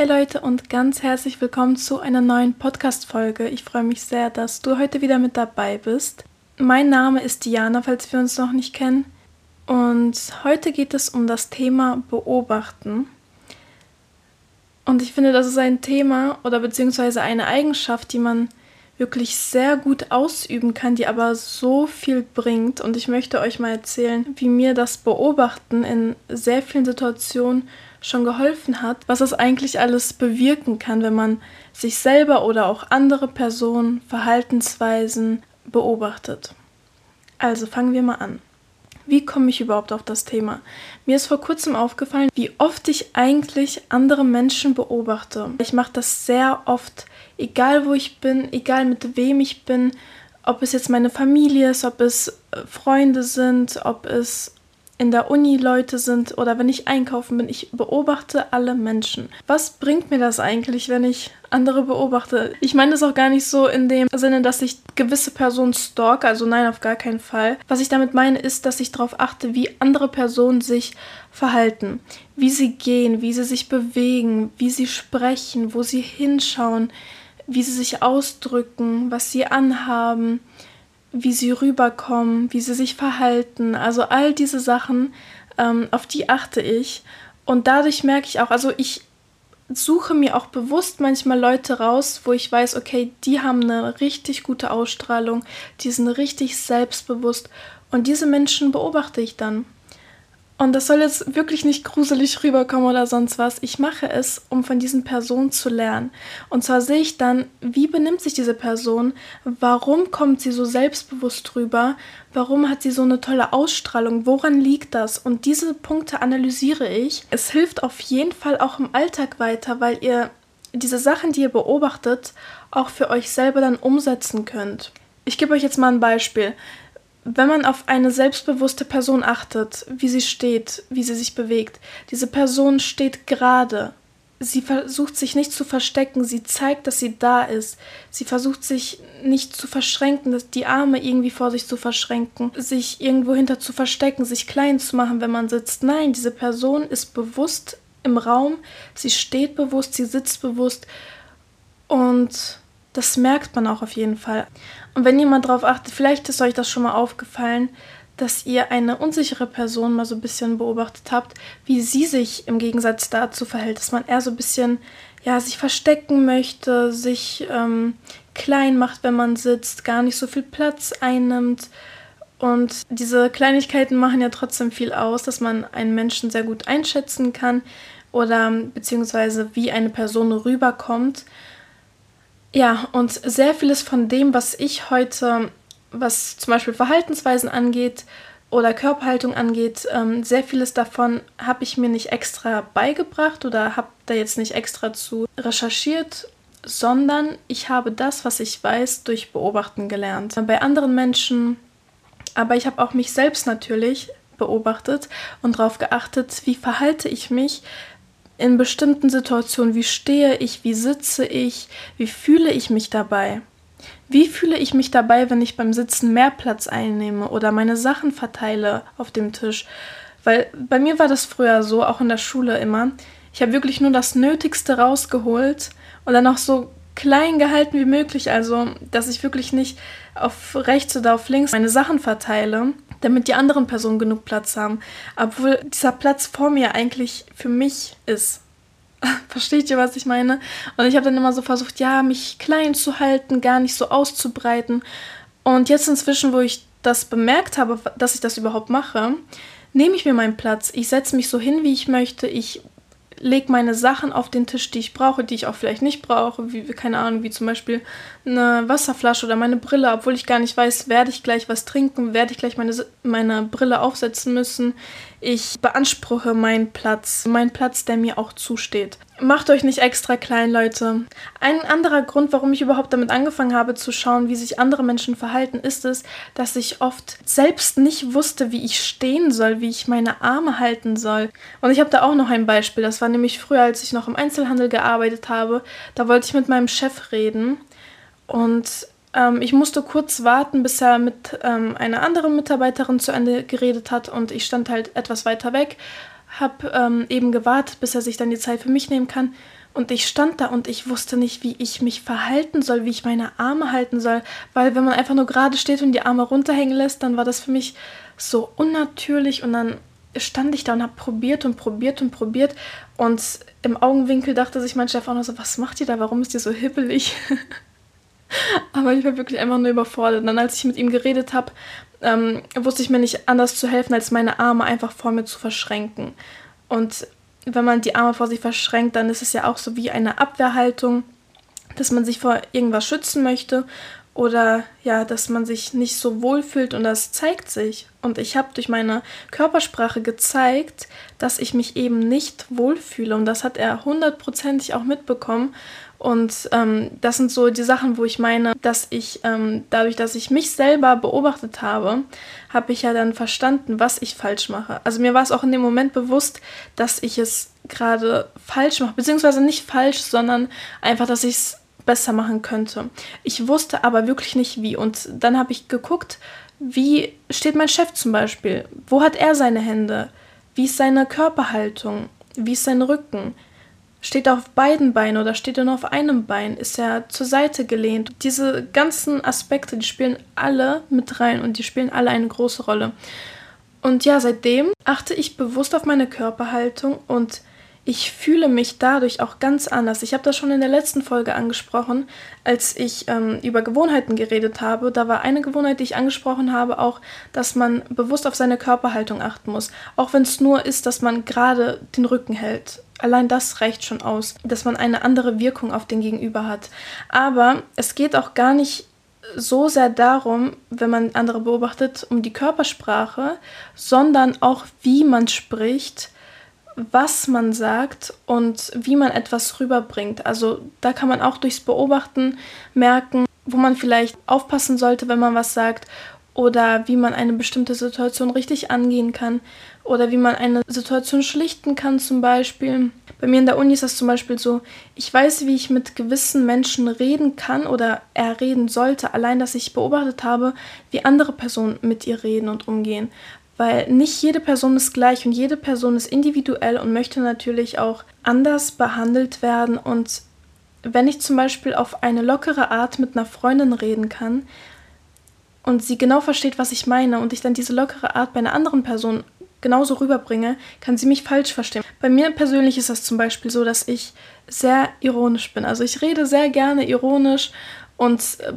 Hey Leute und ganz herzlich willkommen zu einer neuen Podcast-Folge. Ich freue mich sehr, dass du heute wieder mit dabei bist. Mein Name ist Diana, falls wir uns noch nicht kennen. Und heute geht es um das Thema Beobachten. Und ich finde, das ist ein Thema oder beziehungsweise eine Eigenschaft, die man wirklich sehr gut ausüben kann, die aber so viel bringt. Und ich möchte euch mal erzählen, wie mir das Beobachten in sehr vielen Situationen schon geholfen hat, was es eigentlich alles bewirken kann, wenn man sich selber oder auch andere Personen, Verhaltensweisen beobachtet. Also fangen wir mal an. Wie komme ich überhaupt auf das Thema? Mir ist vor kurzem aufgefallen, wie oft ich eigentlich andere Menschen beobachte. Ich mache das sehr oft egal wo ich bin, egal mit wem ich bin, ob es jetzt meine Familie ist, ob es äh, Freunde sind, ob es in der Uni Leute sind oder wenn ich einkaufen bin, ich beobachte alle Menschen. Was bringt mir das eigentlich, wenn ich andere beobachte? Ich meine das auch gar nicht so in dem Sinne, dass ich gewisse Personen stalk, also nein, auf gar keinen Fall. Was ich damit meine, ist, dass ich darauf achte, wie andere Personen sich verhalten, wie sie gehen, wie sie sich bewegen, wie sie sprechen, wo sie hinschauen, wie sie sich ausdrücken, was sie anhaben, wie sie rüberkommen, wie sie sich verhalten. Also all diese Sachen, ähm, auf die achte ich. Und dadurch merke ich auch, also ich suche mir auch bewusst manchmal Leute raus, wo ich weiß, okay, die haben eine richtig gute Ausstrahlung, die sind richtig selbstbewusst. Und diese Menschen beobachte ich dann. Und das soll jetzt wirklich nicht gruselig rüberkommen oder sonst was. Ich mache es, um von diesen Personen zu lernen. Und zwar sehe ich dann, wie benimmt sich diese Person, warum kommt sie so selbstbewusst rüber, warum hat sie so eine tolle Ausstrahlung, woran liegt das? Und diese Punkte analysiere ich. Es hilft auf jeden Fall auch im Alltag weiter, weil ihr diese Sachen, die ihr beobachtet, auch für euch selber dann umsetzen könnt. Ich gebe euch jetzt mal ein Beispiel wenn man auf eine selbstbewusste Person achtet, wie sie steht, wie sie sich bewegt, diese Person steht gerade. Sie versucht sich nicht zu verstecken, sie zeigt, dass sie da ist. Sie versucht sich nicht zu verschränken, die Arme irgendwie vor sich zu verschränken, sich irgendwo hinter zu verstecken, sich klein zu machen, wenn man sitzt. Nein, diese Person ist bewusst im Raum, sie steht bewusst, sie sitzt bewusst und das merkt man auch auf jeden Fall. Und wenn ihr mal drauf achtet, vielleicht ist euch das schon mal aufgefallen, dass ihr eine unsichere Person mal so ein bisschen beobachtet habt, wie sie sich im Gegensatz dazu verhält, dass man eher so ein bisschen, ja, sich verstecken möchte, sich ähm, klein macht, wenn man sitzt, gar nicht so viel Platz einnimmt. Und diese Kleinigkeiten machen ja trotzdem viel aus, dass man einen Menschen sehr gut einschätzen kann oder beziehungsweise wie eine Person rüberkommt. Ja, und sehr vieles von dem, was ich heute, was zum Beispiel Verhaltensweisen angeht oder Körperhaltung angeht, ähm, sehr vieles davon habe ich mir nicht extra beigebracht oder habe da jetzt nicht extra zu recherchiert, sondern ich habe das, was ich weiß, durch Beobachten gelernt. Bei anderen Menschen, aber ich habe auch mich selbst natürlich beobachtet und darauf geachtet, wie verhalte ich mich, in bestimmten Situationen, wie stehe ich, wie sitze ich, wie fühle ich mich dabei. Wie fühle ich mich dabei, wenn ich beim Sitzen mehr Platz einnehme oder meine Sachen verteile auf dem Tisch? Weil bei mir war das früher so, auch in der Schule immer. Ich habe wirklich nur das Nötigste rausgeholt und dann auch so klein gehalten wie möglich. Also, dass ich wirklich nicht auf rechts oder auf links meine Sachen verteile, damit die anderen Personen genug Platz haben. Obwohl dieser Platz vor mir eigentlich für mich ist. Versteht ihr, was ich meine? Und ich habe dann immer so versucht, ja, mich klein zu halten, gar nicht so auszubreiten. Und jetzt inzwischen, wo ich das bemerkt habe, dass ich das überhaupt mache, nehme ich mir meinen Platz. Ich setze mich so hin, wie ich möchte. Ich lege meine Sachen auf den Tisch, die ich brauche, die ich auch vielleicht nicht brauche, wie, keine Ahnung, wie zum Beispiel eine Wasserflasche oder meine Brille, obwohl ich gar nicht weiß, werde ich gleich was trinken, werde ich gleich meine, meine Brille aufsetzen müssen. Ich beanspruche meinen Platz, meinen Platz, der mir auch zusteht. Macht euch nicht extra klein, Leute. Ein anderer Grund, warum ich überhaupt damit angefangen habe zu schauen, wie sich andere Menschen verhalten, ist es, dass ich oft selbst nicht wusste, wie ich stehen soll, wie ich meine Arme halten soll. Und ich habe da auch noch ein Beispiel. Das war nämlich früher, als ich noch im Einzelhandel gearbeitet habe. Da wollte ich mit meinem Chef reden und ähm, ich musste kurz warten, bis er mit ähm, einer anderen Mitarbeiterin zu Ende geredet hat und ich stand halt etwas weiter weg, habe ähm, eben gewartet, bis er sich dann die Zeit für mich nehmen kann. Und ich stand da und ich wusste nicht, wie ich mich verhalten soll, wie ich meine Arme halten soll. Weil wenn man einfach nur gerade steht und die Arme runterhängen lässt, dann war das für mich so unnatürlich. Und dann stand ich da und habe probiert und probiert und probiert. Und im Augenwinkel dachte sich mein Chef auch noch so, was macht ihr da? Warum ist ihr so hibbelig? Aber ich war wirklich einfach nur überfordert. Und dann, als ich mit ihm geredet habe, ähm, wusste ich mir nicht anders zu helfen, als meine Arme einfach vor mir zu verschränken. Und wenn man die Arme vor sich verschränkt, dann ist es ja auch so wie eine Abwehrhaltung, dass man sich vor irgendwas schützen möchte oder ja, dass man sich nicht so wohl fühlt und das zeigt sich. Und ich habe durch meine Körpersprache gezeigt, dass ich mich eben nicht wohlfühle und das hat er hundertprozentig auch mitbekommen und ähm, das sind so die Sachen, wo ich meine, dass ich ähm, dadurch, dass ich mich selber beobachtet habe, habe ich ja dann verstanden, was ich falsch mache. Also mir war es auch in dem Moment bewusst, dass ich es gerade falsch mache, beziehungsweise nicht falsch, sondern einfach, dass ich es besser machen könnte. Ich wusste aber wirklich nicht wie. Und dann habe ich geguckt, wie steht mein Chef zum Beispiel? Wo hat er seine Hände? Wie ist seine Körperhaltung? Wie ist sein Rücken? Steht er auf beiden Beinen oder steht er nur auf einem Bein? Ist er zur Seite gelehnt? Diese ganzen Aspekte, die spielen alle mit rein und die spielen alle eine große Rolle. Und ja, seitdem achte ich bewusst auf meine Körperhaltung und ich fühle mich dadurch auch ganz anders. Ich habe das schon in der letzten Folge angesprochen, als ich ähm, über Gewohnheiten geredet habe. Da war eine Gewohnheit, die ich angesprochen habe, auch, dass man bewusst auf seine Körperhaltung achten muss. Auch wenn es nur ist, dass man gerade den Rücken hält. Allein das reicht schon aus, dass man eine andere Wirkung auf den Gegenüber hat. Aber es geht auch gar nicht so sehr darum, wenn man andere beobachtet, um die Körpersprache, sondern auch, wie man spricht, was man sagt und wie man etwas rüberbringt. Also da kann man auch durchs Beobachten merken, wo man vielleicht aufpassen sollte, wenn man was sagt oder wie man eine bestimmte Situation richtig angehen kann oder wie man eine Situation schlichten kann zum Beispiel. Bei mir in der Uni ist das zum Beispiel so, ich weiß, wie ich mit gewissen Menschen reden kann oder er reden sollte, allein dass ich beobachtet habe, wie andere Personen mit ihr reden und umgehen. Weil nicht jede Person ist gleich und jede Person ist individuell und möchte natürlich auch anders behandelt werden. Und wenn ich zum Beispiel auf eine lockere Art mit einer Freundin reden kann, und sie genau versteht, was ich meine und ich dann diese lockere Art bei einer anderen Person genauso rüberbringe, kann sie mich falsch verstehen. Bei mir persönlich ist das zum Beispiel so, dass ich sehr ironisch bin. Also ich rede sehr gerne ironisch und äh,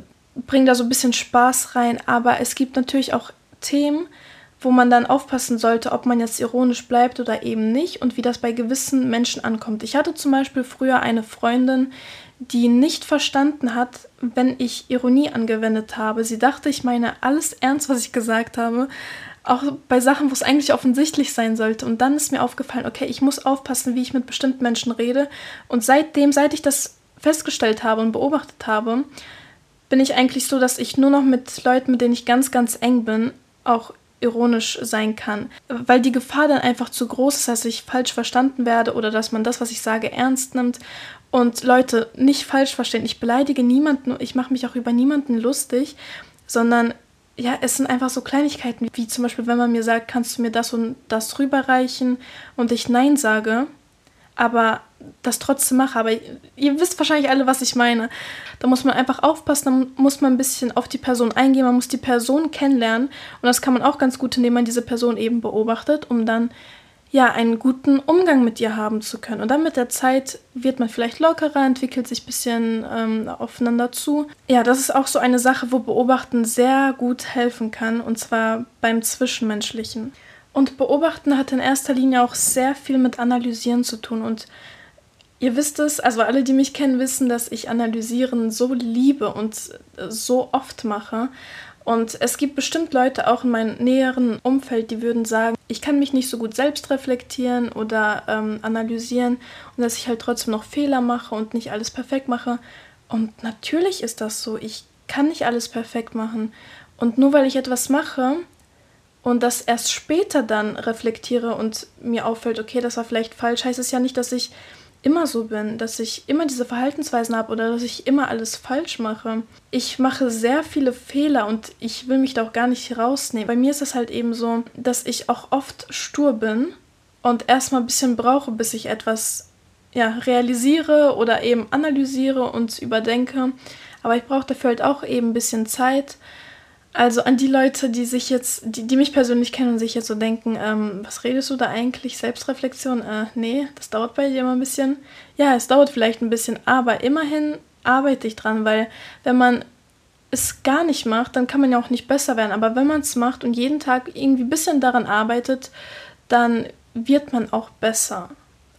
bringe da so ein bisschen Spaß rein, aber es gibt natürlich auch Themen, wo man dann aufpassen sollte, ob man jetzt ironisch bleibt oder eben nicht und wie das bei gewissen Menschen ankommt. Ich hatte zum Beispiel früher eine Freundin, die nicht verstanden hat, wenn ich Ironie angewendet habe. Sie dachte, ich meine alles ernst, was ich gesagt habe. Auch bei Sachen, wo es eigentlich offensichtlich sein sollte. Und dann ist mir aufgefallen, okay, ich muss aufpassen, wie ich mit bestimmten Menschen rede. Und seitdem, seit ich das festgestellt habe und beobachtet habe, bin ich eigentlich so, dass ich nur noch mit Leuten, mit denen ich ganz, ganz eng bin, auch ironisch sein kann, weil die Gefahr dann einfach zu groß ist, dass ich falsch verstanden werde oder dass man das, was ich sage, ernst nimmt. Und Leute, nicht falsch verstehen, ich beleidige niemanden, ich mache mich auch über niemanden lustig, sondern ja, es sind einfach so Kleinigkeiten, wie zum Beispiel, wenn man mir sagt, kannst du mir das und das rüberreichen und ich Nein sage, aber das trotzdem mache. Aber ihr wisst wahrscheinlich alle, was ich meine. Da muss man einfach aufpassen, da muss man ein bisschen auf die Person eingehen, man muss die Person kennenlernen. Und das kann man auch ganz gut, indem man diese Person eben beobachtet, um dann ja einen guten Umgang mit ihr haben zu können. Und dann mit der Zeit wird man vielleicht lockerer, entwickelt sich ein bisschen ähm, aufeinander zu. Ja, das ist auch so eine Sache, wo Beobachten sehr gut helfen kann, und zwar beim Zwischenmenschlichen. Und Beobachten hat in erster Linie auch sehr viel mit Analysieren zu tun. Und ihr wisst es, also alle, die mich kennen, wissen, dass ich Analysieren so liebe und so oft mache. Und es gibt bestimmt Leute auch in meinem näheren Umfeld, die würden sagen, ich kann mich nicht so gut selbst reflektieren oder ähm, analysieren und dass ich halt trotzdem noch Fehler mache und nicht alles perfekt mache. Und natürlich ist das so. Ich kann nicht alles perfekt machen. Und nur weil ich etwas mache, und das erst später dann reflektiere und mir auffällt, okay, das war vielleicht falsch, heißt es ja nicht, dass ich immer so bin, dass ich immer diese Verhaltensweisen habe oder dass ich immer alles falsch mache. Ich mache sehr viele Fehler und ich will mich da auch gar nicht rausnehmen. Bei mir ist es halt eben so, dass ich auch oft stur bin und erstmal ein bisschen brauche, bis ich etwas ja, realisiere oder eben analysiere und überdenke. Aber ich brauche dafür halt auch eben ein bisschen Zeit. Also an die Leute, die sich jetzt, die, die mich persönlich kennen und sich jetzt so denken, ähm, was redest du da eigentlich? Selbstreflexion? Äh, nee, das dauert bei dir immer ein bisschen. Ja, es dauert vielleicht ein bisschen, aber immerhin arbeite ich dran, weil wenn man es gar nicht macht, dann kann man ja auch nicht besser werden. Aber wenn man es macht und jeden Tag irgendwie ein bisschen daran arbeitet, dann wird man auch besser.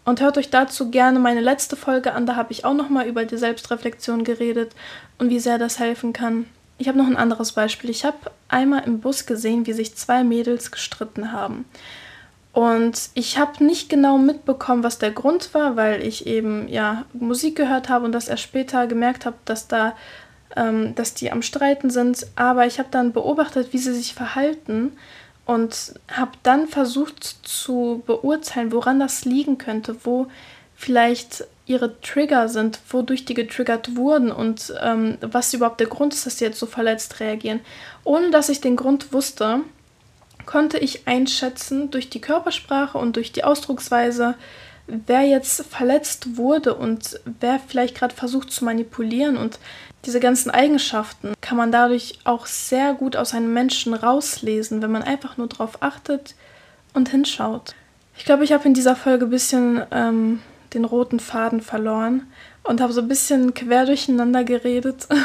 Und hört euch dazu gerne meine letzte Folge an, da habe ich auch nochmal über die Selbstreflexion geredet und wie sehr das helfen kann. Ich habe noch ein anderes Beispiel. Ich habe einmal im Bus gesehen, wie sich zwei Mädels gestritten haben. Und ich habe nicht genau mitbekommen, was der Grund war, weil ich eben ja Musik gehört habe und das erst später gemerkt habe, dass da, ähm, dass die am Streiten sind. Aber ich habe dann beobachtet, wie sie sich verhalten und habe dann versucht zu beurteilen, woran das liegen könnte, wo vielleicht ihre Trigger sind, wodurch die getriggert wurden und ähm, was überhaupt der Grund ist, dass sie jetzt so verletzt reagieren. Ohne dass ich den Grund wusste, konnte ich einschätzen durch die Körpersprache und durch die Ausdrucksweise, wer jetzt verletzt wurde und wer vielleicht gerade versucht zu manipulieren. Und diese ganzen Eigenschaften kann man dadurch auch sehr gut aus einem Menschen rauslesen, wenn man einfach nur darauf achtet und hinschaut. Ich glaube, ich habe in dieser Folge ein bisschen ähm, den roten Faden verloren und habe so ein bisschen quer durcheinander geredet.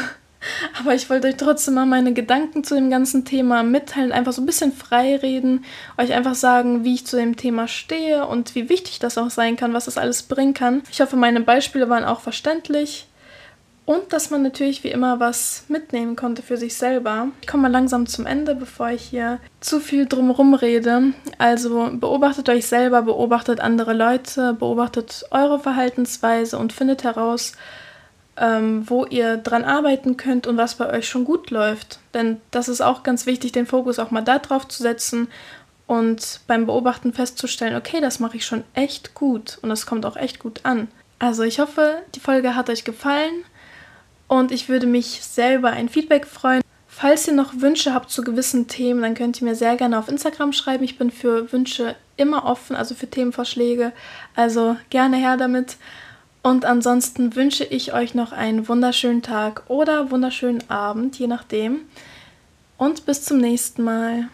Aber ich wollte euch trotzdem mal meine Gedanken zu dem ganzen Thema mitteilen, einfach so ein bisschen frei reden, euch einfach sagen, wie ich zu dem Thema stehe und wie wichtig das auch sein kann, was das alles bringen kann. Ich hoffe, meine Beispiele waren auch verständlich und dass man natürlich wie immer was mitnehmen konnte für sich selber. Ich komme mal langsam zum Ende, bevor ich hier zu viel drumherum rede. Also beobachtet euch selber, beobachtet andere Leute, beobachtet eure Verhaltensweise und findet heraus, ähm, wo ihr dran arbeiten könnt und was bei euch schon gut läuft. Denn das ist auch ganz wichtig, den Fokus auch mal darauf zu setzen und beim Beobachten festzustellen, okay, das mache ich schon echt gut und das kommt auch echt gut an. Also ich hoffe, die Folge hat euch gefallen und ich würde mich selber ein Feedback freuen. Falls ihr noch Wünsche habt zu gewissen Themen, dann könnt ihr mir sehr gerne auf Instagram schreiben. Ich bin für Wünsche immer offen, also für Themenvorschläge. Also gerne her damit. Und ansonsten wünsche ich euch noch einen wunderschönen Tag oder wunderschönen Abend, je nachdem. Und bis zum nächsten Mal.